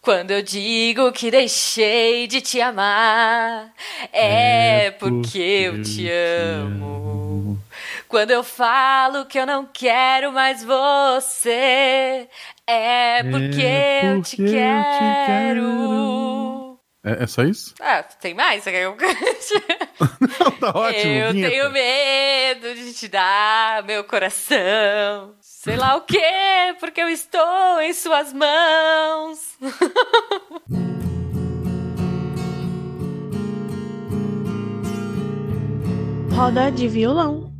Quando eu digo que deixei de te amar, é, é porque eu te amo. Quando eu falo que eu não quero mais você, é porque, é porque eu, te, eu quero. te quero. É, é, só isso? Ah, tem mais? Você quer que eu cante? não, tá ótimo. Eu vinheta. tenho medo de te dar meu coração. Sei lá o quê, porque eu estou em suas mãos. Roda de violão.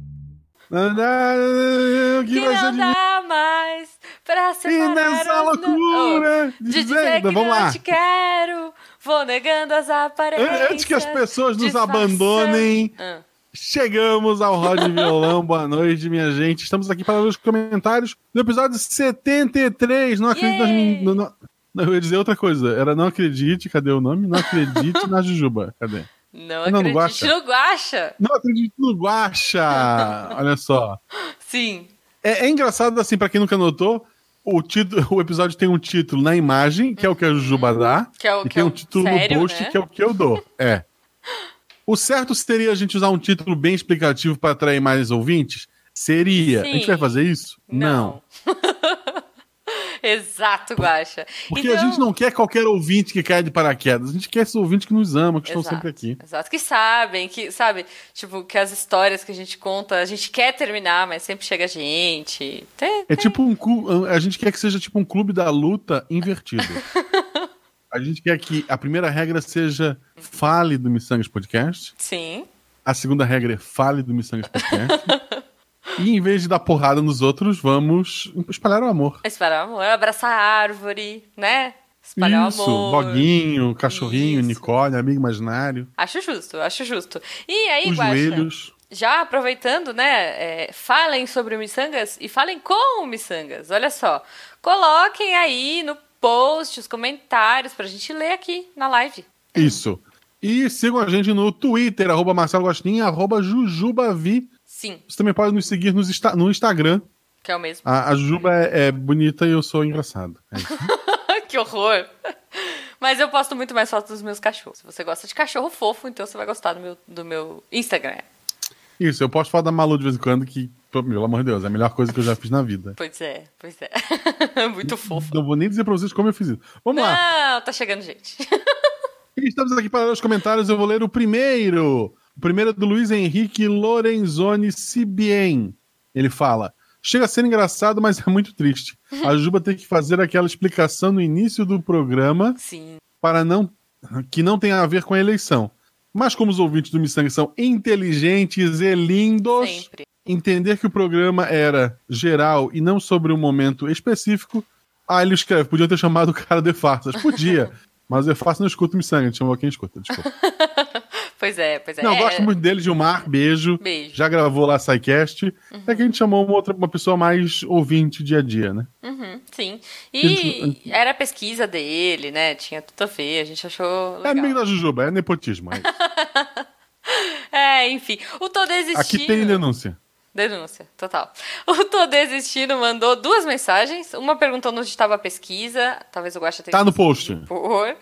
Que, que não dá mais pra separar E nessa loucura oh, de dizer que Vamos não lá. te quero, vou negando as aparências. Antes que as pessoas nos disfarçando. abandonem, Ah. Chegamos ao Rod Violão. Boa noite, minha gente. Estamos aqui para ler os comentários do episódio 73. Não acredito nas Não, eu ia dizer outra coisa. Era não acredite, cadê o nome? Não acredite na Jujuba. Cadê? Não Não, no acredite no Guaxa. Não acredite no Guaxa! Olha só. Sim. É, é engraçado, assim, pra quem nunca notou, o, título, o episódio tem um título na imagem, que é o que a Jujuba dá, Que é o e que tem é um título sério, no post, né? que é o que eu dou. É. O certo seria a gente usar um título bem explicativo para atrair mais ouvintes? Seria. A gente Sim. vai fazer isso? Não. Exato, Guaxa. Porque Então- a gente não quer qualquer ouvinte que caia de paraquedas. A gente quer esses ouvintes que nos amam, que estão Exato, sempre aqui. Exato, que sabem, que, sabe, tipo, que as histórias que a gente conta, a gente quer terminar, mas sempre chega gente. Tem- É tipo um A gente quer que seja tipo um clube da luta invertido. a gente quer que a primeira regra seja fale do Missangas Podcast. Sim. A segunda regra é fale do Missangas Podcast. e em vez de dar porrada nos outros, vamos espalhar o amor. Espalhar o amor, abraçar a árvore, né? Espalhar Isso, o amor. Boguinho, cachorrinho, Isso. Nicole, amigo imaginário, Acho justo, acho justo. E aí, os Guaxa, joelhos. já aproveitando, né, é, falem sobre o Missangas e falem com o Missangas. Olha só, coloquem aí no post os comentários pra gente ler aqui na live. Isso. E sigam a gente no Twitter, arroba Marcelo Gostinho, arroba Jujubavi. Sim, Você também pode nos seguir nos no Instagram. que é o mesmo. A, a Jujuba é, é bonita e eu sou engraçado. É que horror. Mas eu posto muito mais fotos dos meus cachorros. Se você gosta de cachorro fofo, então você vai gostar do meu, do meu Instagram. Isso, eu posso falar da Malu de vez em quando, que, pelo amor de Deus, é a melhor coisa que eu já fiz na vida. Pois é, pois é. muito fofo. Não vou nem dizer pra vocês como eu fiz isso. Vamos lá. Não, tá chegando gente. Estamos aqui para ler os comentários. Eu vou ler o primeiro. O primeiro é do Luiz Henrique Lorenzoni Cibien. Ele fala: Chega a ser engraçado, mas é muito triste. A Juba tem que fazer aquela explicação no início do programa Sim. para não que não tem a ver com a eleição. Mas como os ouvintes do Missang são inteligentes e lindos, Sempre. Entender que o programa era geral e não sobre um momento específico, ah, ele escreve, podia ter chamado o cara de farsas. Podia, mas eu faço não escuto o Missang, ele chamou quem escuta, desculpa. Pois é, pois é. Não, É, gosto muito dele, Gilmar, beijo. Beijo. Já gravou lá SciCast. É que a gente chamou uma outra uma pessoa mais ouvinte dia a dia, né? Uhum, sim. E era a pesquisa dele, né? Tinha tudo a ver, a gente achou É amigo legal. da Jujuba, é nepotismo. é. É, enfim. O Tô Desistindo... Aqui tem denúncia. Denúncia, total. O Tô Desistindo mandou duas mensagens. Uma perguntando onde estava a pesquisa. Talvez eu goste tenha Tá no post. Por...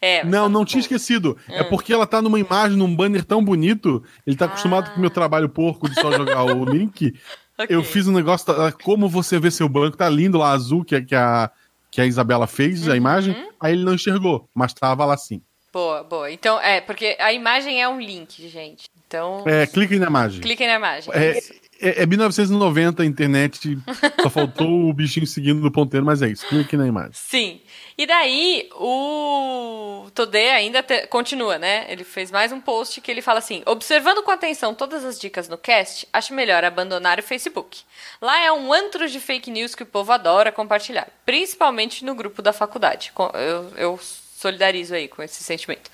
É, Não, tá não tinha post. esquecido. Hum. É porque ela tá numa imagem, num banner tão bonito. Ele tá acostumado Ah. com o meu trabalho porco de só jogar o link. Ok. Eu fiz um negócio, como você vê seu banco, tá lindo lá, azul, que, a- que, a, que a Isabela fez, Uhum. a imagem. Aí ele não enxergou, mas tava lá sim. Boa, boa. Então, é, porque a imagem é um link, gente. Então, É, cliquem na imagem. cliquem na imagem. É, Isso. É, é 1990 a internet, só faltou o bichinho seguindo do ponteiro, mas é isso. Clique na imagem. Sim. E daí, o Todê ainda te- continua, né? Ele fez mais um post que ele fala assim: observando com atenção todas as dicas no cast, acho melhor abandonar o Facebook. Lá é um antro de fake news que o povo adora compartilhar, principalmente no grupo da faculdade. Eu, eu solidarizo aí com esse sentimento.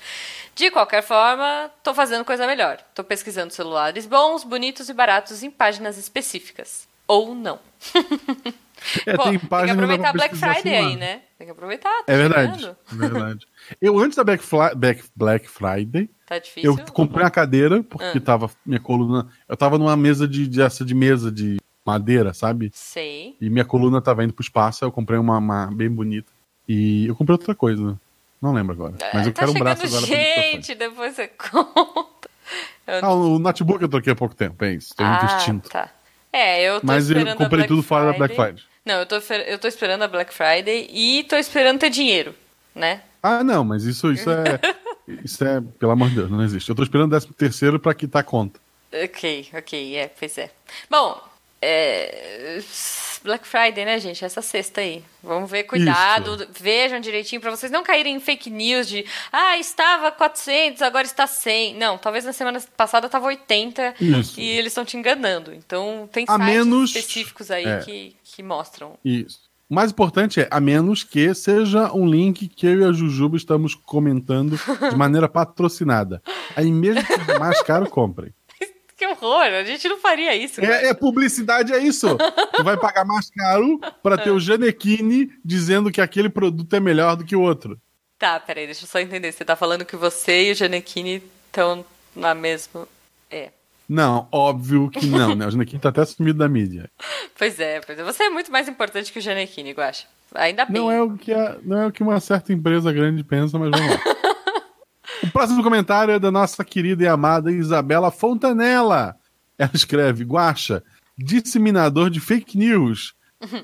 De qualquer forma, tô fazendo coisa melhor. Tô pesquisando celulares bons, bonitos e baratos em páginas específicas. Ou não. É, Pô, tem tem que página dá pra aproveitar Black Friday assim aí, né? Tem que aproveitar. tá É verdade. é verdade. Eu, antes da Black, Fli- Black, Black Friday, Tá difícil. eu comprei uma cadeira, porque Ah. tava minha coluna. Eu tava numa mesa de, de essa de mesa de madeira, sabe? Sei. E minha coluna tava indo pro espaço, eu comprei uma, uma bem bonita. E eu comprei outra coisa. Não lembro agora. Mas eu tá quero um braço agora gente, depois você conta. Eu Ah, o notebook eu troquei há pouco tempo, é isso. Tô investindo. tá. É, eu tô Mas eu comprei tudo fora da Black Friday. Não, eu tô, eu tô esperando a Black Friday e tô esperando ter dinheiro, né? Ah, não, mas isso, isso é. Isso é, pelo amor de Deus, não existe. Eu tô esperando o 13 terceiro pra quitar a conta. Ok, ok, é, pois é. Bom, é, Black Friday, né, gente? Essa sexta aí. Vamos ver, cuidado, vejam direitinho pra vocês não caírem em fake news de ah, estava 400, agora está 100. Não, talvez na semana passada tava 80 Isso. e eles estão te enganando. Então tem A sites menos- específicos aí é. que, que mostram. Isso. O mais importante é, a menos que seja um link que eu e a Jujuba estamos comentando de maneira patrocinada. Aí mesmo que seja mais caro, comprem. Que horror, a gente não faria isso. É, é publicidade, é isso. Tu vai pagar mais caro pra ter o Janequine dizendo que aquele produto é melhor do que o outro. Tá, peraí, deixa eu só entender. Você tá falando que você e o Janequine estão na mesma. É. Não, óbvio que não, né? O Janequine tá até sumido da mídia. Pois é, pois é. Você é muito mais importante que o Janequine, Guaxa. Ainda bem. Não é o que a- não é o que uma certa empresa grande pensa, mas vamos lá. O próximo comentário é da nossa querida e amada Isabela Fontanella. Ela escreve: Guaxa, disseminador de fake news.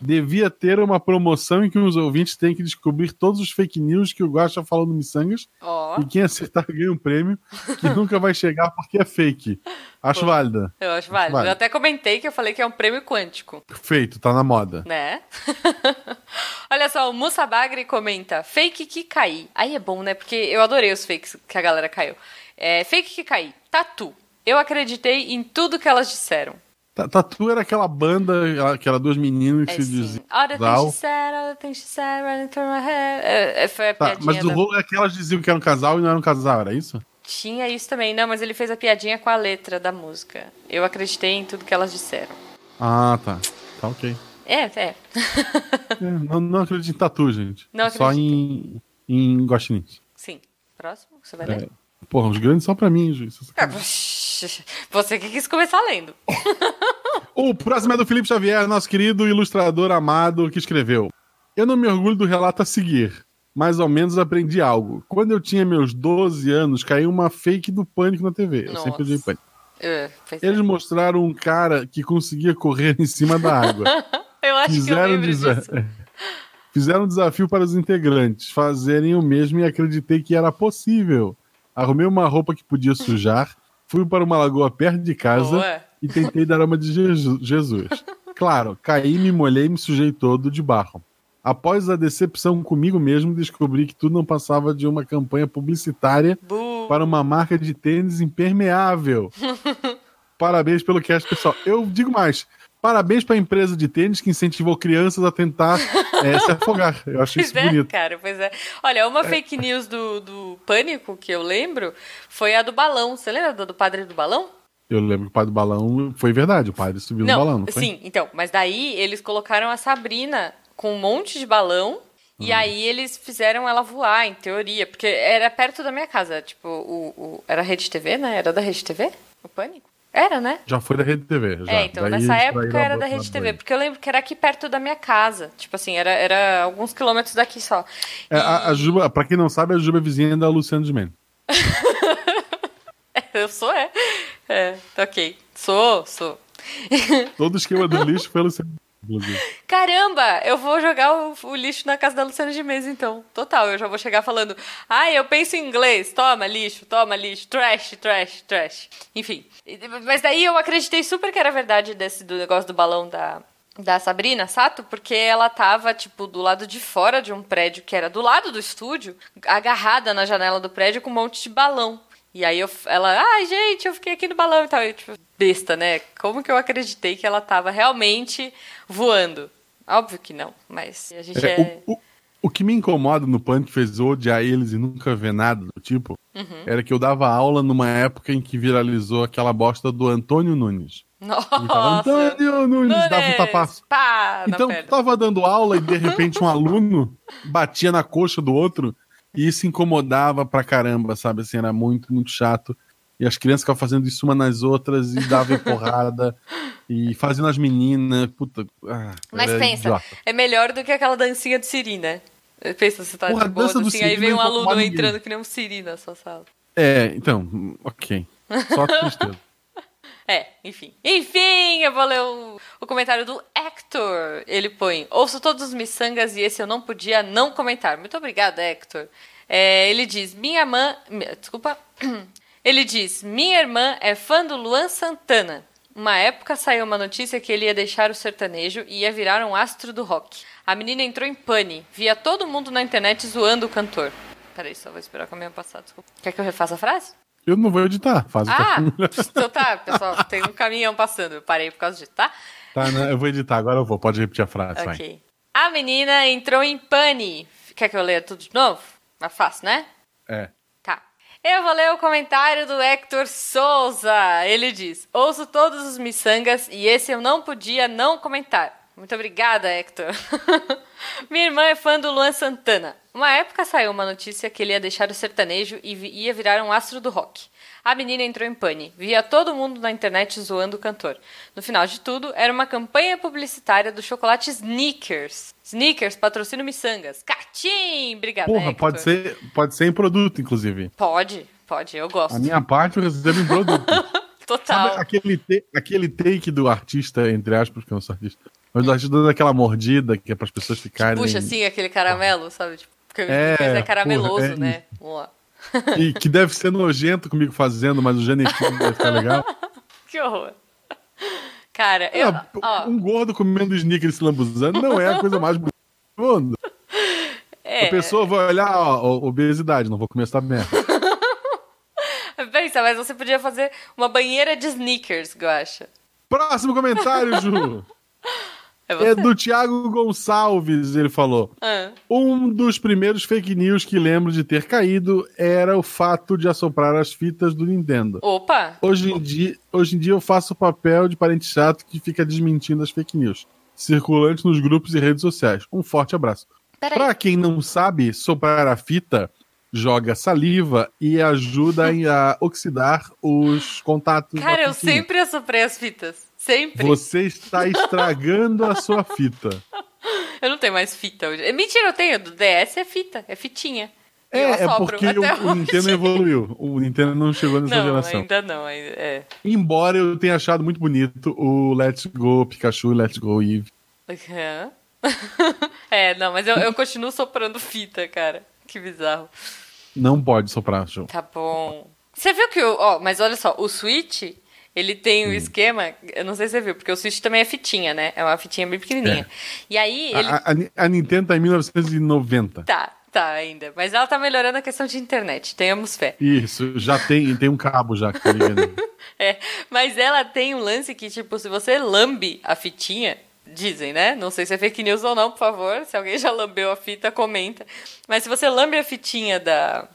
Devia ter uma promoção em que os ouvintes têm que descobrir todos os fake news que o Guaxa falou no Missangas Ó, e quem acertar ganha um prêmio que nunca vai chegar porque é fake. Acho Pô. válida. eu acho válido. válido. Eu até comentei que eu falei que é um prêmio quântico, Perfeito, tá na moda. né? Olha só, o Musa Bagri comenta: fake que caí. Aí é bom, né? Porque eu adorei os fakes que a galera caiu. É, fake que caí. Tatu. Eu acreditei em tudo que elas disseram. Ta- Tatu era aquela banda, aquela duas meninas que É se diziam. All the things she said, running through my head. É, é, foi a Tá, piadinha mas o da- rolo é que elas diziam que era um casal e não era um casal, era isso? Tinha isso também. Não, mas ele fez a piadinha com a letra da música. Eu acreditei em tudo que elas disseram. Ah, tá. Tá ok. É, é. É, não, não acredito em tatu, gente. Não Só em, em guaxinins. Sim. Próximo? Você vai ler? É, porra, os grandes só pra mim, juiz. Ah, Você que quis começar lendo. O próximo é do Felipe Xavier, nosso querido ilustrador amado, que escreveu. Eu não me orgulho do relato a seguir, mas ao menos aprendi algo. Quando eu tinha meus 12 anos, caiu uma fake do Pânico na TV. Eu Nossa. sempre odiei Pânico. É, pois é. Eles mostraram um cara que conseguia correr em cima da água. Eu acho que eu Fizeram, desa- disso. Fizeram um desafio para os integrantes fazerem o mesmo e acreditei que era possível. Arrumei uma roupa que podia sujar, fui para uma lagoa perto de casa Boa. e tentei dar uma de Jesu- Jesus. Claro, caí, me molhei e me sujei todo de barro. Após a decepção comigo mesmo, descobri que tudo não passava de uma campanha publicitária para uma marca de tênis impermeável. Parabéns pelo cast, pessoal. Eu digo mais. Parabéns para a empresa de tênis que incentivou crianças a tentar eh, se afogar. Eu acho Pois isso é, bonito. cara, pois é. Olha, uma fake news do, do Pânico que eu lembro foi a do balão. Você lembra do, do padre do balão? Eu lembro que o pai do balão foi verdade. O padre subiu no balão, não foi? sim, então. Mas daí eles colocaram a Sabrina com um monte de balão. E Hum. aí eles fizeram ela voar, em teoria. Porque era perto da minha casa. Tipo, o, o- era Rede TV, né? Era da Rede TV? O Pânico? Era, né? Já foi da Rede TV. Já. É, então Daí nessa época era da Rede TV, porque eu lembro que era aqui perto da minha casa. Tipo assim, era, era alguns quilômetros daqui só. É, a, a Juba, pra quem não sabe, a Juba é vizinha da Luciana de Mendes. Eu sou, é. É, ok. Sou, sou. Todo esquema do lixo foi a Luciana inclusive. Caramba, eu vou jogar o, o lixo na casa da Luciana de Mesa, então. Total, eu já vou chegar falando. Ah, eu penso em inglês. Toma lixo, toma lixo. Trash, trash, trash. Enfim. Mas daí eu acreditei super que era verdade desse do negócio do balão da, da Sabrina Sato, porque ela tava, tipo, do lado de fora de um prédio que era do lado do estúdio, agarrada na janela do prédio com um monte de balão. E aí eu, ela, ai, gente, eu fiquei aqui no balão e tal. E, tipo, besta, né? Como que eu acreditei que ela tava realmente voando? Óbvio que não, mas a gente é. É, o, o, o que me incomoda no Pânico, que fez eu odiar eles e nunca ver nada do tipo, Uhum. era que eu dava aula numa época em que viralizou aquela bosta do Antônio Nunes. Ele tava, Nossa! Antônio Nunes, dava um Nunes, tapaço. Pá, Então, tava dando aula e de repente um aluno batia na coxa do outro e isso incomodava pra caramba, sabe? Assim, era muito, muito chato. E as crianças ficavam fazendo isso uma nas outras e davam porrada e fazendo as meninas. Puta. ah, Mas pensa, idiota. é melhor do que aquela dancinha de Siri, né? Pensa se tá Porra, de boa, do assim, Siri aí vem um aluno entrando que nem um Siri na sua sala. É, então, ok. Só tristeza. É, enfim. Enfim, eu vou ler o, o comentário do Hector. Ele põe: Ouço todos os miçangas e esse eu não podia não comentar. Muito obrigado, Hector. É, ele diz: Minha mãe. Desculpa. Ele diz: Minha irmã é fã do Luan Santana. Uma época saiu uma notícia que ele ia deixar o sertanejo e ia virar um astro do rock. A menina entrou em pane. Via todo mundo na internet zoando o cantor. Peraí, só vou esperar o caminhão passar. Desculpa. Quer que eu refaça a frase? Eu não vou editar, faz o Ah, que- então tá, pessoal, tem um caminhão passando. Eu parei por causa disso, tá? Tá, né? Eu vou editar, agora eu vou. Pode repetir a frase, vai. Ok. A menina entrou em pane. Quer que eu leia tudo de novo? Mais fácil, né? É. Tá. Eu vou ler o comentário do Hector Souza. Ele diz: Ouço todos os miçangas e esse eu não podia não comentar. Muito obrigada, Hector. Minha irmã é fã do Luan Santana. Uma época saiu uma notícia que ele ia deixar o sertanejo e ia virar um astro do rock. A menina entrou em pane. Via todo mundo na internet zoando o cantor. No final de tudo, era uma campanha publicitária do chocolate Snickers. Snickers, patrocina o Missangas. Catim! Obrigada, Porra, Hector. pode ser, pode ser em produto, inclusive. Pode, pode, eu gosto. A minha parte eu recebo em produto. Total. Sabe aquele, aquele take do artista, entre aspas, porque eu não sou artista, mas artista dando aquela mordida que é para as pessoas ficarem. Puxa assim aquele caramelo, sabe? Tipo, porque É, é carameloso, porra, é né? Vamos lá. E que deve ser nojento comigo fazendo, mas o Janequim deve ficar legal. Que horror. Cara, eu. Ah, Ó, um gordo comendo sneaker e se lambuzando não é a coisa mais bonita do mundo. é, A pessoa vai olhar, ó, obesidade, não vou comer essa merda. Pensa, mas você podia fazer uma banheira de sneakers, Guacha. Próximo comentário, Ju. É? É do Thiago Gonçalves, ele falou. Ah, Um dos primeiros fake news que lembro de ter caído era o fato de assoprar as fitas do Nintendo. Opa! Hoje em dia, hoje em dia eu faço o papel de parente chato que fica desmentindo as fake news, circulantes nos grupos e redes sociais. Um forte abraço. Peraí. Pra quem não sabe, soprar a fita joga saliva e ajuda a oxidar os contatos. Cara, eu sempre assoprei as fitas. Sempre. Você está estragando a sua fita. Eu não tenho mais fita hoje. Mentira, eu tenho. Do DS é fita, é fitinha. É, é porque o, o. Nintendo evoluiu. O Nintendo não chegou nessa Não, geração. ainda não. ainda- É. Embora eu tenha achado muito bonito o Let's Go Pikachu e Let's Go Eve. Aham. é, não, mas eu, eu continuo soprando fita, cara. Que bizarro. Não pode soprar, show. Tá bom. Você viu que o. Ó, mas olha só, o Switch, ele tem o Hum. esquema. Eu não sei se você viu, porque o Switch também é fitinha, né? É uma fitinha bem pequenininha. E aí ele. A, a- a Nintendo tá em 1990. Tá, tá ainda. Mas ela tá melhorando a questão de internet, tenhamos fé. Isso, já tem, tem um cabo já que tá ligando. É, mas ela tem um lance que, tipo, se você lambe a fitinha, dizem, né? Não sei se é fake news ou não, por favor. Se alguém já lambeu a fita, comenta. Mas se você lambe a fitinha da,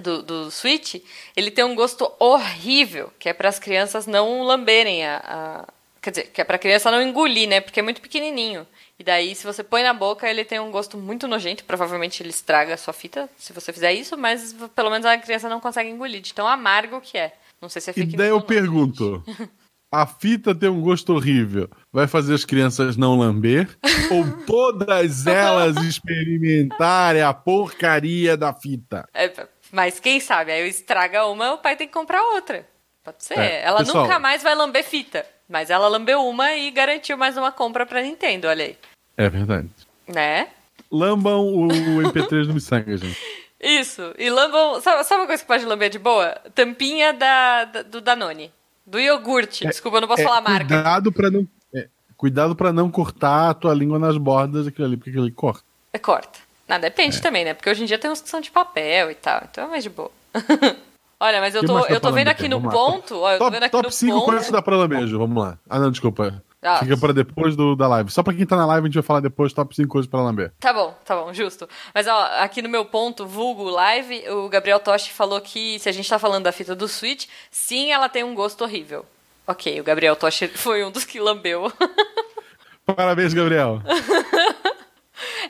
do, do Switch, ele tem um gosto horrível, que é para as crianças não lamberem a, a- Quer dizer, que é pra criança não engolir, né? Porque é muito pequenininho. E daí, se você põe na boca, ele tem um gosto muito nojento. Provavelmente ele estraga a sua fita, se você fizer isso, mas pelo menos a criança não consegue engolir, de tão amargo que é. Não sei se é E daí eu pergunto: a fita tem um gosto horrível, vai fazer as crianças não lamber? ou todas elas experimentarem a porcaria da fita? É, mas quem sabe, aí estraga uma, o pai tem que comprar outra. Pode ser. É, ela pessoal- nunca mais vai lamber fita. Mas ela lambeu uma e garantiu mais uma compra pra Nintendo, olha aí. É verdade. Né? Lambam o MP3 do Missanga, gente. Isso. E lambam. Sabe, sabe uma coisa que pode lamber de boa? Tampinha da, da- do Danone. Do iogurte. Desculpa, eu não posso É, falar a marca. Cuidado pra não. é, cuidado para não cortar a tua língua nas bordas daquilo ali, porque aquilo ali corta. É, corta. É. depende também, né? Porque hoje em dia tem uns que são de papel e tal. Então é mais de boa. Olha, mas eu tô, dá eu tô vendo aqui no ponto. Ó, eu tô Top, vendo aqui top no 5 ponto. coisas que dá pra lambejo. Vamos lá. Ah, não, desculpa. Ah. Fica pra depois do, da live. Só pra quem tá na live, a gente vai falar depois top 5 coisas pra lamber. Tá bom, tá bom, justo. Mas ó, aqui no meu ponto, vulgo live, o Gabriel Toshi falou que se a gente tá falando da fita do Switch, sim, ela tem um gosto horrível. Ok, o Gabriel Toshi foi um dos que lambeu. Parabéns, Gabriel.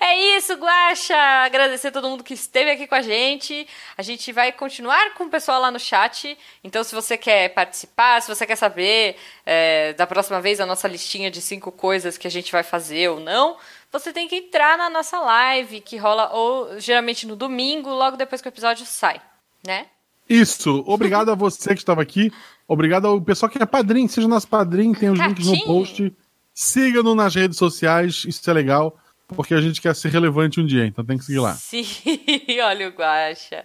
É isso, Guaxa! Agradecer a todo mundo que esteve aqui com a gente. A gente vai continuar com o pessoal lá no chat. Então, se você quer participar, se você quer saber é, da próxima vez a nossa listinha de cinco coisas que a gente vai fazer ou não, você tem que entrar na nossa live, que rola ou geralmente no domingo, logo depois que o episódio sai, né? Isso. Obrigado a você que estava aqui. Obrigado ao pessoal que é padrinho. Seja nosso padrinho, tem os links no Catinho. post. Siga-nos nas redes sociais, isso é legal, porque a gente quer ser relevante um dia, então tem que seguir lá. Sim, olha o Guaxa.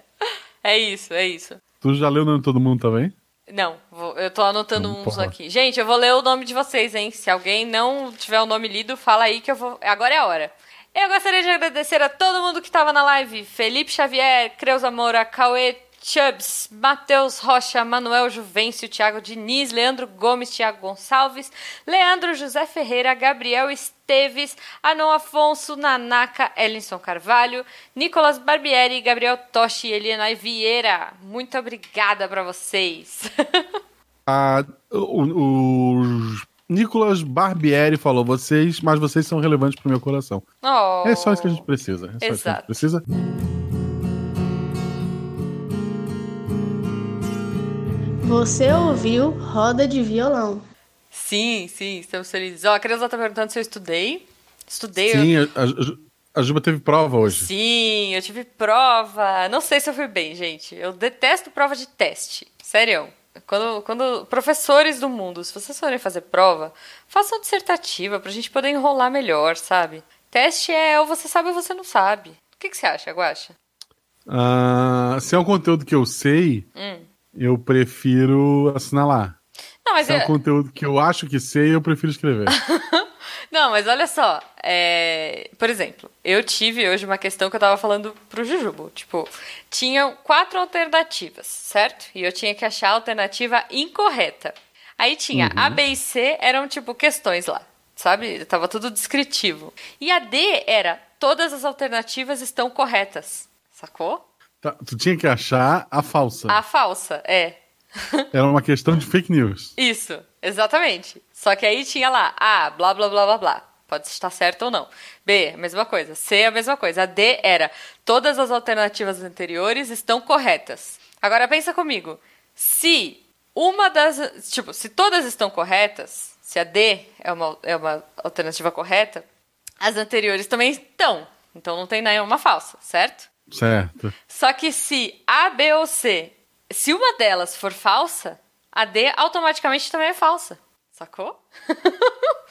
É isso, é isso. Tu já leu o nome de todo mundo também? Não, vou- eu tô anotando uns porra. aqui. Gente, eu vou ler o nome de vocês, hein? Se alguém não tiver o nome lido, fala aí que eu vou. Agora é a hora. Eu gostaria de agradecer a todo mundo que estava na live: Felipe Xavier, Creuza Moura, Cauê Chubbs, Matheus Rocha, Manuel Juvencio, Thiago Diniz, Leandro Gomes, Thiago Gonçalves, Leandro José Ferreira, Gabriel Esteves, Anon Afonso, Nanaka, Ellinson Carvalho, Nicolas Barbieri, Gabriel Toshi e Eliana Vieira. Muito obrigada pra vocês. Ah, o, o Nicolas Barbieri falou: vocês, mas vocês são relevantes pro meu coração. Oh. É só isso que a gente precisa. É só isso que a gente Exato. precisa. Você ouviu Roda de Violão. Sim, sim, estamos felizes. Ó, a Creuza tá perguntando se eu estudei. Estudei. eu- Sim, a, a, a Juba teve prova hoje. Sim, eu tive prova. Não sei se eu fui bem, gente. Eu detesto prova de teste. Sério. Quando, quando professores do mundo, se vocês forem fazer prova, façam dissertativa pra gente poder enrolar melhor, sabe? Teste é ou você sabe ou você não sabe. O que, que você acha, Guaxa? Ah, se é um conteúdo que eu sei, Hum. Eu prefiro assinalar. Não, mas Se é um é- conteúdo que eu acho que sei, eu prefiro escrever. Não, mas olha só. é, Por exemplo, eu tive hoje uma questão que eu tava falando pro Jujubo. Tipo, tinham quatro alternativas, certo? E eu tinha que achar a alternativa incorreta. Aí tinha A, B e C eram tipo questões lá, sabe? Tava tudo descritivo. E a D era todas as alternativas estão corretas. Sacou? Tá, tu tinha que achar a falsa. A falsa, é. Era uma questão de fake news. Isso, exatamente. Só que aí tinha lá A, blá blá blá blá blá. Pode estar certo ou não. B, a mesma coisa. C, a mesma coisa. A D era todas as alternativas anteriores estão corretas. Agora pensa comigo. Se uma das. Tipo, se todas estão corretas, se a D é uma, é uma alternativa correta, as anteriores também estão. Então não tem nenhuma falsa, certo? Certo. Só que se A, B ou C, se uma delas for falsa, a D automaticamente também é falsa. Sacou?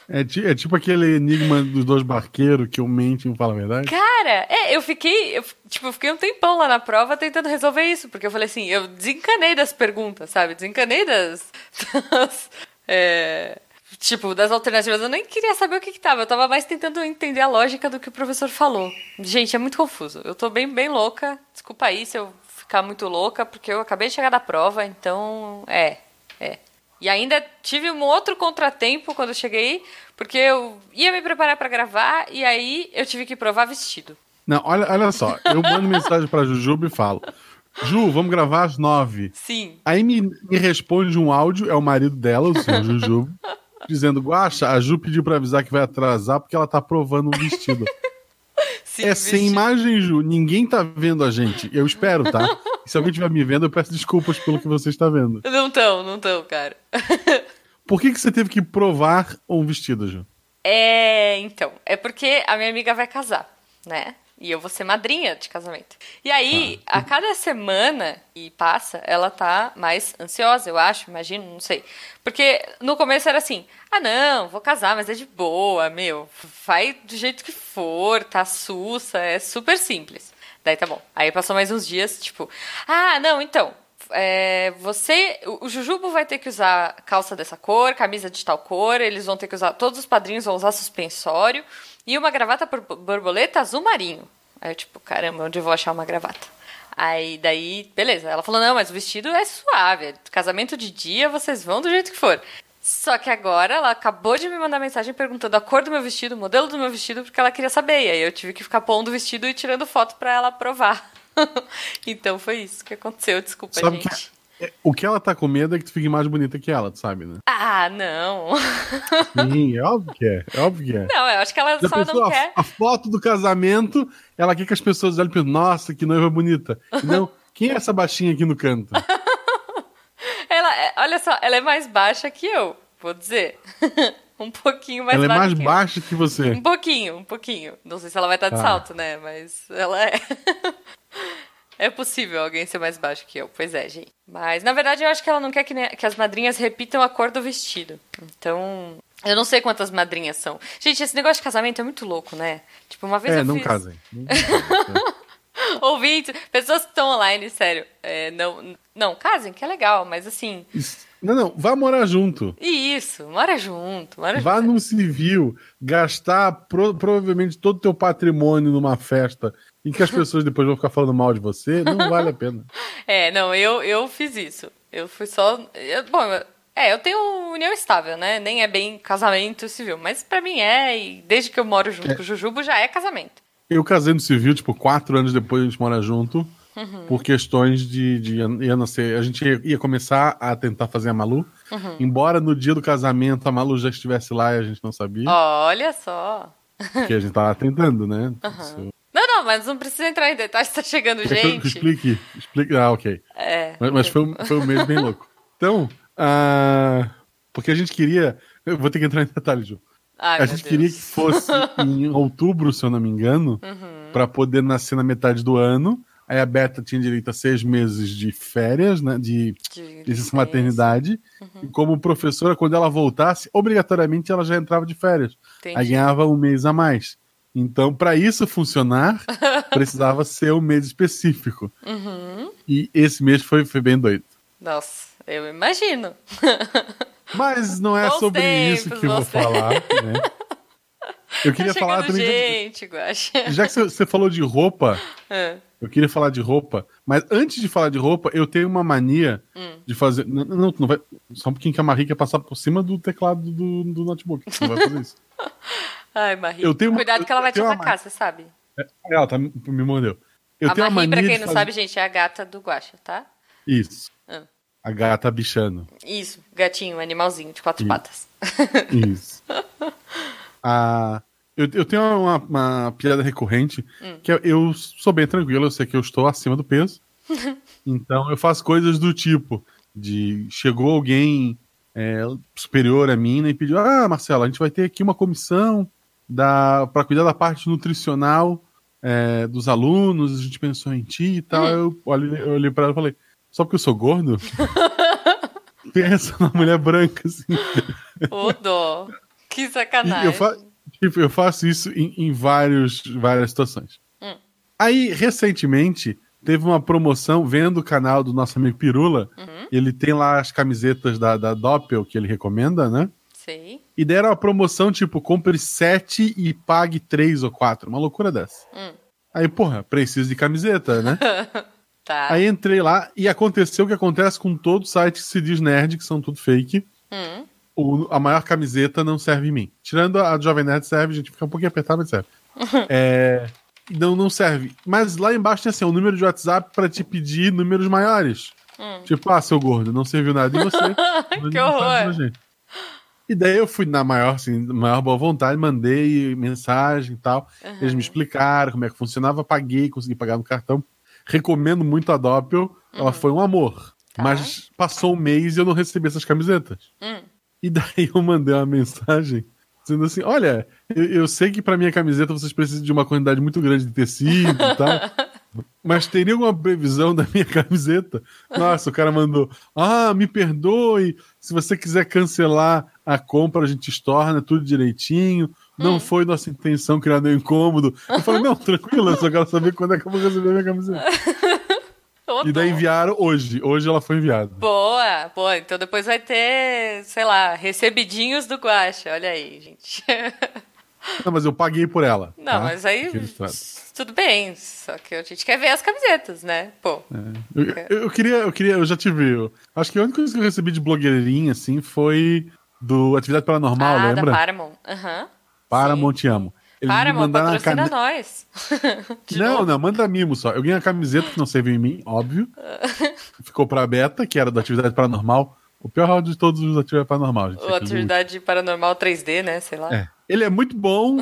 É, é tipo aquele enigma dos dois barqueiros que um mente e um fala a verdade. Cara, é, eu fiquei, eu, tipo, eu fiquei um tempão lá na prova tentando resolver isso, porque eu falei assim, eu desencanei das perguntas, sabe? Desencanei das, das, é, tipo, das alternativas. Eu nem queria saber o que que tava, eu tava mais tentando entender a lógica do que o professor falou. Gente, é muito confuso. Eu tô bem, bem louca. Desculpa aí se eu ficar muito louca, porque eu acabei de chegar da prova, então, é, é. E ainda tive um outro contratempo quando eu cheguei, porque eu ia me preparar pra gravar e aí eu tive que provar vestido. Não, olha, olha só. Eu mando mensagem pra Jujuba e falo: Ju, vamos gravar às nove. Sim. Aí me, me responde um áudio, é o marido dela, o senhor Jujuba, dizendo: Guaxa, a Ju pediu pra avisar que vai atrasar porque ela tá provando um vestido. sim é sem vestido. imagem, Ju. Ninguém tá vendo a gente. Eu espero, tá? E se alguém estiver me vendo, eu peço desculpas pelo que você está vendo. Não tão, não tão, cara. Por que, que você teve que provar um vestido, Ju? É, então, é porque a minha amiga vai casar, né? E eu vou ser madrinha de casamento. E aí, a cada semana que passa, ela tá mais ansiosa, eu acho, imagino, não sei. Porque no começo era assim: ah, não, vou casar, mas é de boa, meu. Vai do jeito que for, tá sussa, é super simples. Daí tá bom. Aí passou mais uns dias, tipo, ah, não, então, é, você, o o Jujubo vai ter que usar calça dessa cor, camisa de tal cor, eles vão ter que usar, todos os padrinhos vão usar suspensório e uma gravata por borboleta azul marinho. Aí eu tipo, caramba, onde eu vou achar uma gravata? Aí daí, beleza. Ela falou: "Não, mas o vestido é suave, casamento de dia, vocês vão do jeito que for". Só que agora ela acabou de me mandar mensagem perguntando a cor do meu vestido, o modelo do meu vestido, porque ela queria saber. E aí eu tive que ficar pondo o vestido e tirando foto pra ela provar. então foi isso que aconteceu. Desculpa, Sabe gente. que o que ela tá com medo é que tu fique mais bonita que ela, tu sabe, né? Ah, não. Sim, é óbvio que é. É óbvio que é. Não, eu acho que ela Já só pensou não quer. a foto do casamento, ela quer que as pessoas olhem e pensem, nossa, que noiva bonita. E não, quem é essa baixinha aqui no canto? Ela, é- olha só, ela é mais baixa que eu, vou dizer. Um pouquinho mais ela é baixa. mais que baixa que você. Um pouquinho, um pouquinho. Não sei se ela vai estar de Ah. salto, né? Mas ela é. É possível alguém ser mais baixo que eu. Pois é, gente. Mas, na verdade, eu acho que ela não quer que, que as madrinhas repitam a cor do vestido. Então. Eu não sei quantas madrinhas são. Gente, esse negócio de casamento é muito louco, né? Tipo, uma vez É, eu não fiz... casem. Não casem. Ouvintes, pessoas que estão online, sério. é, não, não, casem, que é legal, mas assim. Isso- Não, não, vá morar junto. E isso, mora junto, mora Vá junto. num civil, gastar pro- provavelmente todo o teu patrimônio numa festa em que as pessoas depois vão ficar falando mal de você, não vale a pena. É, não, eu, eu fiz isso. Eu fui só. eu- bom, é, eu tenho união estável, né? Nem é bem casamento civil, mas pra mim é, e desde que eu moro junto com o Jujubo já é casamento. Eu casei no civil, tipo, quatro anos depois a gente mora junto, Uhum. por questões de, de. A gente ia, ia começar a tentar fazer a Malu, Uhum. embora no dia do casamento a Malu já estivesse lá e a gente não sabia, Olha só. que a gente tava tentando, né? Isso- Não, mas não precisa entrar em detalhes, tá chegando Quer que eu gente. explique? explique? Ah, ok. É. Mas, mas foi, um- foi um mês bem louco. Então, ah, porque a gente queria. Eu vou ter que entrar em detalhes, Ju. Ai, a gente Deus. queria que fosse em outubro, se eu não me engano, Uhum. pra poder nascer na metade do ano. Aí a Beta tinha direito a seis meses de férias, né? De licença. maternidade. Uhum. E como professora, quando ela voltasse, obrigatoriamente ela já entrava de férias. Entendi. Aí ganhava um mês a mais. Então, para isso funcionar, precisava ser um mês específico. Uhum. E esse mês foi, foi bem doido. Nossa, eu imagino. Mas não é Bons sobre tempos, isso que eu vou bons falar, né? Eu queria tá falar também. gente, Guaxa. Já que você- falou de roupa, É. eu queria falar de roupa, mas antes de falar de roupa, eu tenho uma mania Hum. de fazer. Não, não, não vai. Só um pouquinho que a Marie quer passar por cima do teclado do, do notebook. Você não vai fazer isso. Ai, Marie. Eu tenho uma- Cuidado que ela vai te uma atacar, você sabe. Ela tá, me mordeu. Eu a tenho Marie, pra quem não fazer- sabe, gente, é a gata do Guaxa, tá? Isso. Ah. A gata bichano. Isso, gatinho, animalzinho de quatro Isso. patas. Isso. Ah, eu, eu tenho uma, uma piada recorrente Hum. que é, eu sou bem tranquilo, eu sei que eu estou acima do peso. então eu faço coisas do tipo de chegou alguém é, superior a mim né, e pediu: Ah, Marcelo, a gente vai ter aqui uma comissão para cuidar da parte nutricional é, dos alunos, a gente pensou em ti e tal. Eu olhei, eu olhei para ela e falei: Só porque eu sou gordo? Pensa na mulher branca, assim. Ô, dó. Que sacanagem. eu, fa- tipo, eu faço isso em, em vários, várias situações. Hum. Aí, recentemente, teve uma promoção, vendo o canal do nosso amigo Pirula. Uhum. Ele tem lá as camisetas da, da Doppel que ele recomenda, né? Sei. E deram uma promoção, tipo, compre sete e pague três ou quatro. Uma loucura dessa. Hum. Aí, porra, preciso de camiseta, né? Tá. Aí entrei lá e aconteceu o que acontece com todo site que se diz nerd, que são tudo fake. Hum. o- a maior camiseta não serve em mim. Tirando a do Jovem Nerd serve, a gente fica um pouquinho apertado, mas serve. É, não, não serve. Mas lá embaixo tem assim, um número de WhatsApp pra te pedir números maiores. Hum. Tipo, ah, seu gordo, não serviu nada em você. Que horror. E daí eu fui na maior, assim, maior boa vontade, mandei mensagem e tal. Eles me explicaram como é que funcionava, paguei, consegui pagar no cartão. Recomendo muito a Doppel, ela foi um amor. Tá. Mas passou um mês e eu não recebi essas camisetas. Hum. E daí eu mandei uma mensagem dizendo assim: olha, eu, eu sei que pra minha camiseta vocês precisam de uma quantidade muito grande de tecido e tal. Mas teria alguma previsão da minha camiseta? Nossa, o cara mandou: Ah, me perdoe. Se você quiser cancelar a compra, a gente estorna tudo direitinho. Não foi nossa intenção criar nenhum incômodo. Eu falei: Não, tranquilo, eu só quero saber quando é que eu vou receber minha camiseta. E daí enviaram hoje. Hoje ela foi enviada. Boa, boa. Então depois vai ter, sei lá, recebidinhos do Guaxa. Olha aí, gente. Não, mas eu paguei por ela. Não, tá? mas aí tudo bem. Só que a gente quer ver as camisetas, né? Pô. Eu, eu- eu queria, eu queria, eu já tive. eu- acho que a única coisa que eu recebi de blogueirinha, assim, foi do Atividade Paranormal, ah, lembra? da Paramount. Aham. Paramount Te Amo. Eles Paramount, mandaram a patrocina cane- nós. Não, novo. não, manda mimo só. Eu ganhei a camiseta que não serviu em mim, óbvio. Ficou pra Beta, que era da Atividade Paranormal. O pior round de todos os da Atividade Paranormal, gente. Ou aquele atividade paranormal 3D, né? Sei lá. É. Ele é muito bom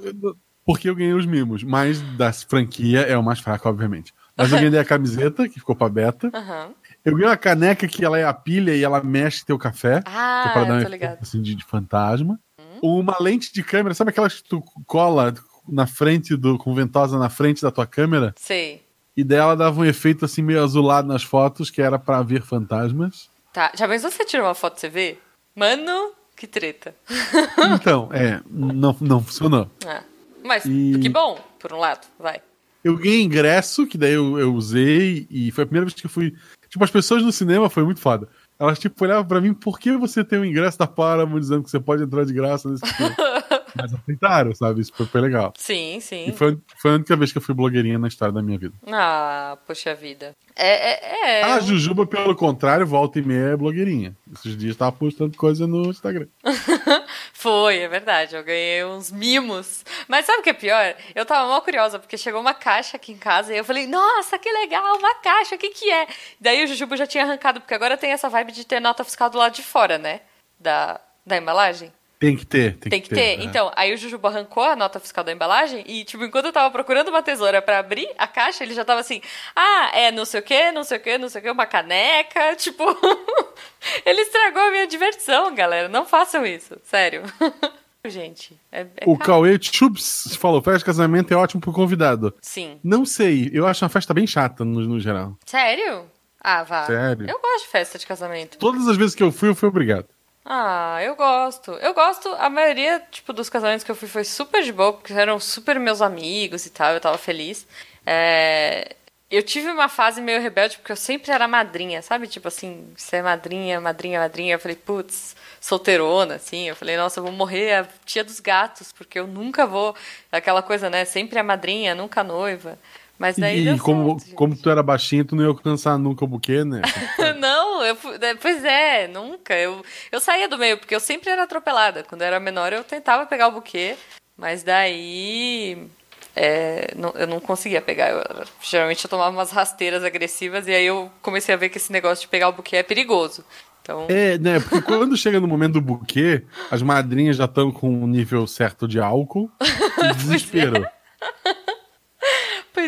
porque eu ganhei os mimos, mas da franquia é o mais fraco, obviamente. Mas eu ganhei a camiseta, que ficou pra beta. Aham. Eu ganhei uma caneca que ela é a pilha e ela mexe teu café. Ah, que é pra dar tô ligado. assim, de, de fantasma. uma lente de câmera, sabe aquelas que tu cola na frente do. com ventosa na frente da tua câmera? Sei. E dela dava um efeito assim meio azulado nas fotos, que era pra ver fantasmas. Tá. Já pensou se você tira uma foto e você vê? Mano, que treta. Então, é, não, não funcionou. Ah, mas E- que bom, por um lado, vai. Eu ganhei ingresso, que daí eu, eu usei, e foi a primeira vez que eu fui. Tipo, as pessoas no cinema foi muito foda. Elas, tipo, olhavam pra mim, por que você tem o ingresso da Paramount dizendo que você pode entrar de graça nesse filme? Mas aceitaram, sabe? Isso foi, foi legal. Sim, E sim. foi, foi a única vez que eu fui blogueirinha na história da minha vida. Ah, poxa vida. É, é, é. A Jujuba, pelo contrário, volta e meia é blogueirinha. Esses dias tava postando coisa no Instagram. Foi, é verdade. Eu ganhei uns mimos. Mas sabe o que é pior? Eu tava mal curiosa, porque chegou uma caixa aqui em casa e eu falei, nossa, que legal, uma caixa, o que que é? Daí o Jujubo já tinha arrancado, porque agora tem essa vibe de ter nota fiscal do lado de fora, né? Da, da embalagem. Tem que ter, tem, Tem que ter. é. Então, aí o Jujubo arrancou a nota fiscal da embalagem e, tipo, enquanto eu tava procurando uma tesoura pra abrir a caixa, ele já tava assim, ah, é não sei o que, não sei o que, não sei o que, uma caneca, tipo... ele estragou a minha diversão, galera. Não façam isso, sério. Gente, é, é O caro. Cauê Chups falou: festa de casamento é ótimo pro convidado. Sim. Não sei, eu acho uma festa bem chata no, no geral. Sério? Ah, vá. Sério? Eu gosto de festa de casamento. Todas as vezes que eu fui, eu fui obrigado. Ah, eu gosto. Eu gosto, a maioria, tipo, dos casamentos que eu fui foi super de boa, porque eram super meus amigos e tal, eu tava feliz. É, Eu tive uma fase meio rebelde, porque eu sempre era madrinha, sabe? Tipo assim, você é madrinha, madrinha, madrinha. Eu falei, putz, solteirona, assim. Eu falei, nossa, eu vou morrer a tia dos gatos, porque eu nunca vou. Aquela coisa, né? Sempre a madrinha, nunca a noiva. Mas daí E, e como, certo, como tu era baixinho, tu não ia alcançar nunca o buquê, né? Não, eu, é, pois é, nunca. Eu, eu saía do meio, porque eu sempre era atropelada. Quando eu era menor, eu tentava pegar o buquê, mas daí é, não- eu não conseguia pegar. Eu- geralmente eu tomava umas rasteiras agressivas e aí eu comecei a ver que esse negócio de pegar o buquê é perigoso. Então, É, né? Porque quando chega no momento do buquê, as madrinhas já estão com um nível certo de álcool. E desespero.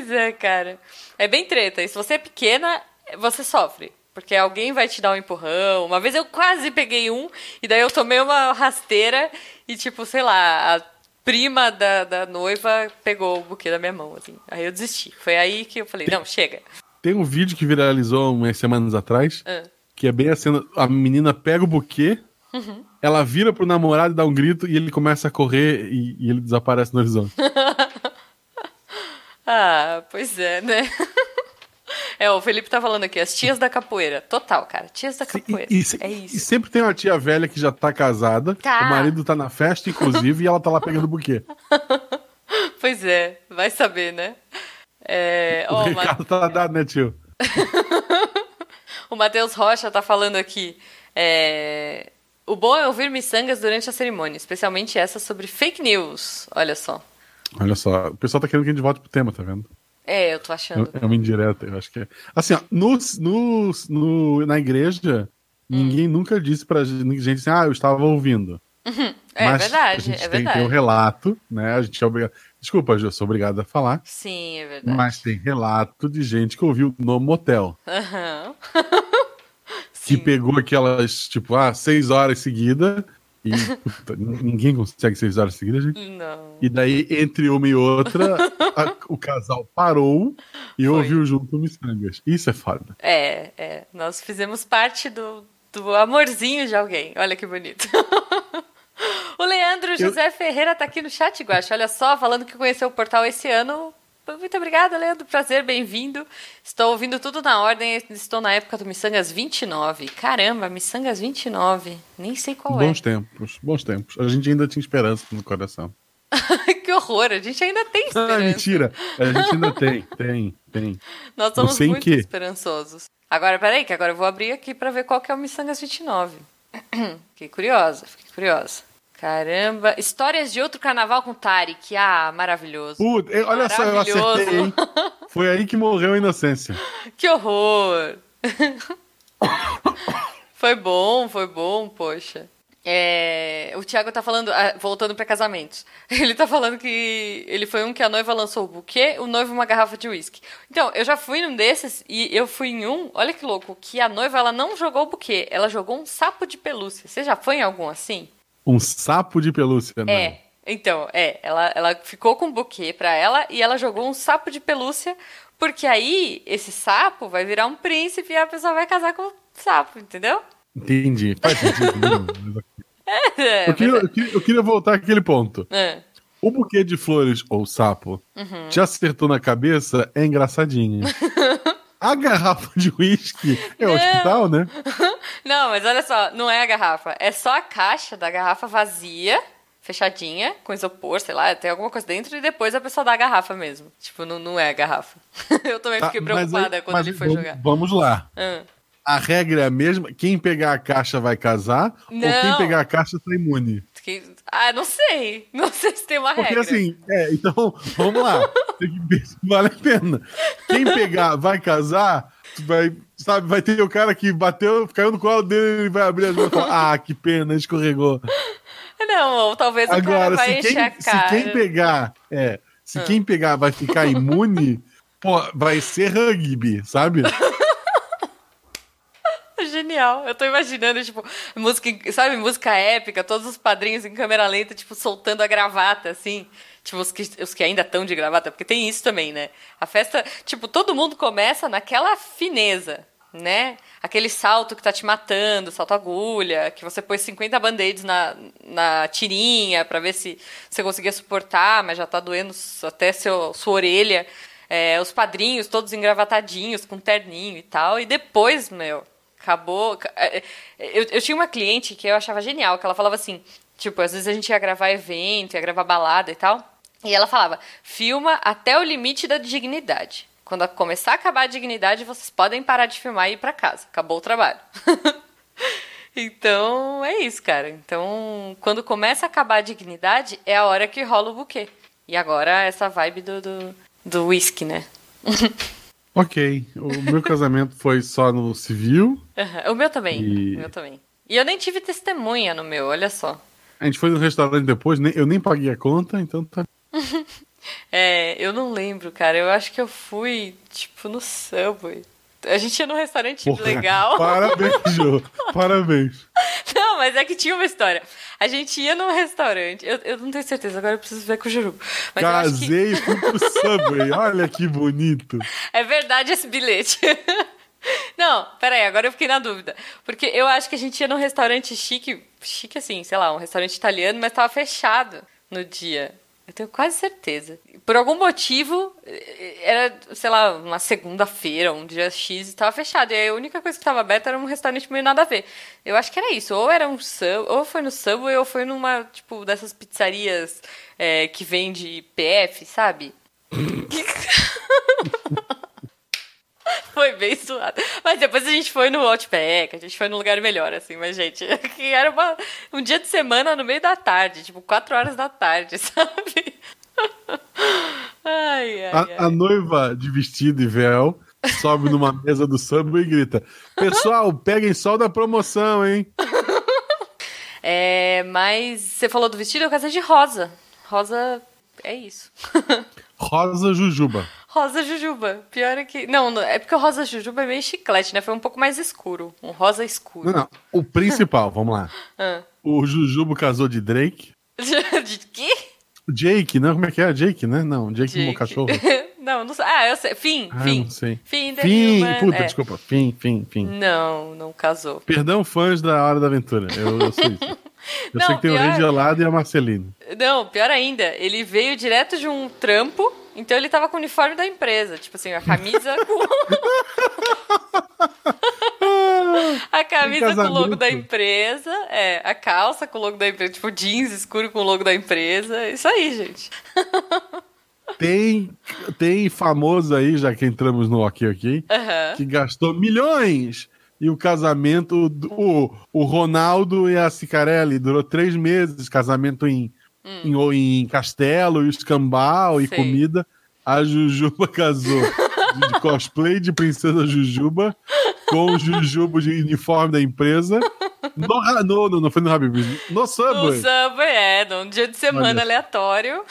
Pois é, cara. É bem treta. E se você é pequena, você sofre. Porque alguém vai te dar um empurrão. Uma vez eu quase peguei um, e daí eu tomei uma rasteira e, tipo, sei lá, a prima da, da noiva pegou o buquê da minha mão, assim. Aí eu desisti. Foi aí que eu falei, não, chega. Tem um vídeo que viralizou umas semanas atrás, Ah. que é bem a cena: a menina pega o buquê, Uhum. ela vira pro namorado e dá um grito, e ele começa a correr e, e ele desaparece no horizonte. Ah, pois é, né? É, o Felipe tá falando aqui, as tias da capoeira. Total, cara. Tias da capoeira. E, e é e isso. sempre tem uma tia velha que já tá casada, Tá. o marido tá na festa, inclusive, e ela tá lá pegando o buquê. Pois é, vai saber, né? É, O mas- recado tá dado, né, tio? O Matheus Rocha tá falando aqui. é, O bom é ouvir miçangas durante a cerimônia, especialmente essa sobre fake news. Olha só. Olha só, o pessoal tá querendo que a gente volte pro tema, tá vendo? É, eu tô achando. É uma indireta, eu acho que é. Assim, ó, no, no, no- na igreja, Hum. ninguém nunca disse pra gente assim, ah, eu estava ouvindo. É Mas verdade, a gente é tem verdade. que ter um relato, né? A gente é obrigado. Desculpa, Ju, eu sou obrigado a falar. Sim, é verdade. Mas tem relato de gente que ouviu no motel. Aham. Que Sim. pegou aquelas, tipo, ah, seis horas seguidas. E ninguém consegue seis horas seguidas, gente. Não. E daí, entre uma e outra, a- o casal parou e Foi. ouviu junto Missangas. Isso é foda. É, é. Nós fizemos parte do, do amorzinho de alguém. Olha que bonito. o Leandro José Ferreira tá aqui no chat, Guacha. Olha só, falando que conheceu o portal esse ano. Muito obrigada, Leandro. Prazer, bem-vindo. Estou ouvindo tudo na ordem. Estou na época do Missangas 29. Caramba, Missangas 29. Nem sei qual bons tempos, bons tempos. A gente ainda tinha esperança no coração. é. que horror, a gente ainda tem Ah, esperança. mentira. A gente ainda tem, tem, tem. Nós somos muito quê. esperançosos. Agora, peraí, que agora eu vou abrir aqui pra ver qual que é o Missangas 29. fiquei curiosa, fiquei curiosa. Caramba, histórias de outro carnaval com Tarek. Ah, maravilhoso. Eh, olha só, eu Maravilhoso. acertei, hein? Foi aí que morreu a inocência. Que horror! foi bom, foi bom, poxa. É, o Thiago tá falando, ah, voltando pra casamentos. Ele tá falando que ele foi um que a noiva lançou o buquê, o noivo uma garrafa de uísque. Então, eu já fui num desses e eu fui em um, olha que louco, que a noiva ela não jogou o buquê, ela jogou um sapo de pelúcia. Você já foi em algum assim? Um sapo de pelúcia, né? É. Então, é, ela, ela ficou com um buquê pra ela e ela jogou um sapo de pelúcia, porque aí esse sapo vai virar um príncipe e a pessoa vai casar com o sapo, entendeu? Entendi. Faz sentido. É, eu, queria, eu, queria, eu queria voltar àquele ponto. É. O buquê de flores ou sapo Uhum. te acertou na cabeça é engraçadinho. A garrafa de uísque é Não. hospital, né? Não, mas olha só, não é a garrafa. É só a caixa da garrafa vazia, fechadinha, com isopor, sei lá, tem alguma coisa dentro, e depois a pessoa dá a garrafa mesmo. Tipo, não, não é a garrafa. Eu também Tá, fiquei preocupada aí- quando ele foi vamos- jogar. Vamos lá. Ah. A regra é a mesma? Quem pegar a caixa vai casar? Ou quem Não. pegar a caixa tá imune? Que- Ah, não sei. Não sei se tem uma Porque regra. assim, é, então, vamos lá. Tem que ver se vale a pena. Quem pegar vai casar, vai, sabe, vai ter o cara que bateu, caiu no colo dele e vai abrir as mãos e falar, ah, que pena, escorregou. Não, ou talvez o cara Agora, vai encher a quem, se cara. quem pegar, é, se Ah. quem pegar vai ficar imune, pô, vai ser rugby, sabe? Genial. Eu tô imaginando, tipo, música, sabe, música épica, todos os padrinhos em câmera lenta, tipo, soltando a gravata, assim. Tipo, os que, os que ainda estão de gravata, porque tem isso também, né? A festa, tipo, todo mundo começa naquela fineza, né? Aquele salto que tá te matando, salto agulha, que você pôs 50 band-aids na, na tirinha pra ver se você conseguia suportar, mas já tá doendo até seu, sua orelha. É, os padrinhos todos engravatadinhos, com terninho e tal. E depois, meu, acabou. é, é, Eu, eu tinha uma cliente que eu achava genial, que ela falava assim, tipo, às vezes a gente ia gravar evento, ia gravar balada e tal. E ela falava, filma até o limite da dignidade. Quando começar a acabar a dignidade, vocês podem parar de filmar e ir pra casa. Acabou o trabalho. então, é isso, cara. Então, quando começa a acabar a dignidade, é a hora que rola o buquê. E agora, essa vibe do, do, do whisky, né? ok. O meu casamento foi só no civil. Aham, O meu também. E- O meu também. E eu nem tive testemunha no meu, olha só. A gente foi no restaurante depois, nem- eu nem paguei a conta, então tá. É, eu não lembro, cara. Eu acho que eu fui, tipo, no Subway. A gente ia num restaurante Porra, legal. Parabéns, Jô. Parabéns. Não, mas é que tinha uma história. A gente ia num restaurante. Eu, eu não tenho certeza, agora eu preciso ver com o Jurubo. Mas que Casei e fui pro Subway. Olha que bonito. é verdade esse bilhete. Não, peraí, agora eu fiquei na dúvida. Porque eu acho que a gente ia num restaurante chique, chique assim, sei lá, um restaurante italiano, mas tava fechado no dia. Eu tenho quase certeza. Por algum motivo, era, sei lá, uma segunda-feira, um dia X, e tava fechado. E a única coisa que tava aberta era um restaurante meio nada a ver. Eu acho que era isso. Ou era um sub, ou foi no Subway, ou foi numa, tipo, dessas pizzarias eh, que vende PF, sabe? Foi bem suado. Mas depois a gente foi no Outback, a gente foi num lugar melhor, assim. Mas, gente, que era uma- um dia de semana no meio da tarde, tipo, 4 horas da tarde, sabe? Ai, ai, ai. A, a noiva de vestido e véu sobe numa mesa do Subway e grita: Pessoal, peguem só da promoção, hein? É, mas você falou do vestido, eu casei de rosa. Rosa é isso. Rosa Jujuba. Rosa Jujuba. Pior é que. Não, é porque o rosa Jujuba é meio chiclete, né? Foi um pouco mais escuro. Um rosa escuro. Não, não. O principal, vamos lá. Ah. O Jujubo casou de Drake. de quê? Jake, não? Como é que é? Jake, né? Não, Jake, Jake. cachorro. não, não sei. Ah, eu sei. Fim, Ah, fim. não sei. Fim, Fim, Human, puta, é. desculpa. Fim, fim, fim. Não, não casou. Perdão, fãs da Hora da Aventura. Eu, eu sou isso. Eu Não, sei que tem o pior- Rei Gelado e a Marceline. Não, pior ainda, ele veio direto de um trampo, então ele tava com o uniforme da empresa. Tipo assim, a camisa com. a camisa com o logo da empresa, é, a calça com o logo da empresa, tipo jeans escuro com o logo da empresa. Isso aí, gente. Tem, tem famoso aí, já que entramos no Ok Ok, Aham. que gastou milhões. E o casamento, do- o, o Ronaldo e a Cicarelli durou três meses, casamento em, em, em castelo, e escambau e comida. A Jujuba casou de, cosplay de princesa Jujuba com o Jujubo de uniforme da empresa. No, no, no, não foi no Habib's, no No Subway. Subway, é, num dia de semana Olha. aleatório.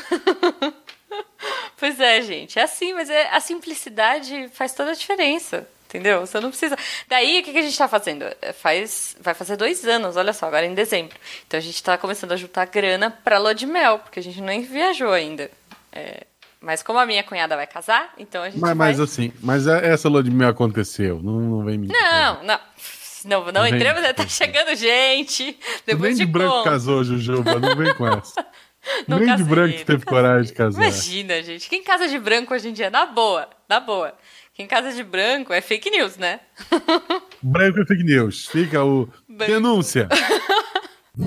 pois é, gente, é assim, mas é, a simplicidade faz toda a diferença. Entendeu? Você não precisa. Daí, o que, que a gente tá fazendo? É, Faz, vai fazer dois anos, olha só, agora em dezembro. Então a gente tá começando a juntar grana pra lua de mel, porque a gente nem viajou ainda. É, mas como a minha cunhada vai casar, então a gente Mas, vai... mas assim, mas é- essa lua de mel aconteceu. Não, não vem me. Não, não. Não, não Não vem. entramos, tá chegando gente. Nem Depois de de branco conto. casou, Jujuba. Não vem com essa. Não Nem de casei, branco não teve coragem de casar. Imagina, gente. Quem casa de branco hoje em dia? Na boa, na boa. Quem casa de branco é fake news, né? Branco é fake news. Fica o. Branco. Denúncia.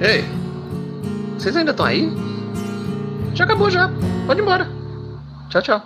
Ei, vocês ainda estão aí? Já acabou já. Pode ir embora. Tchau, tchau.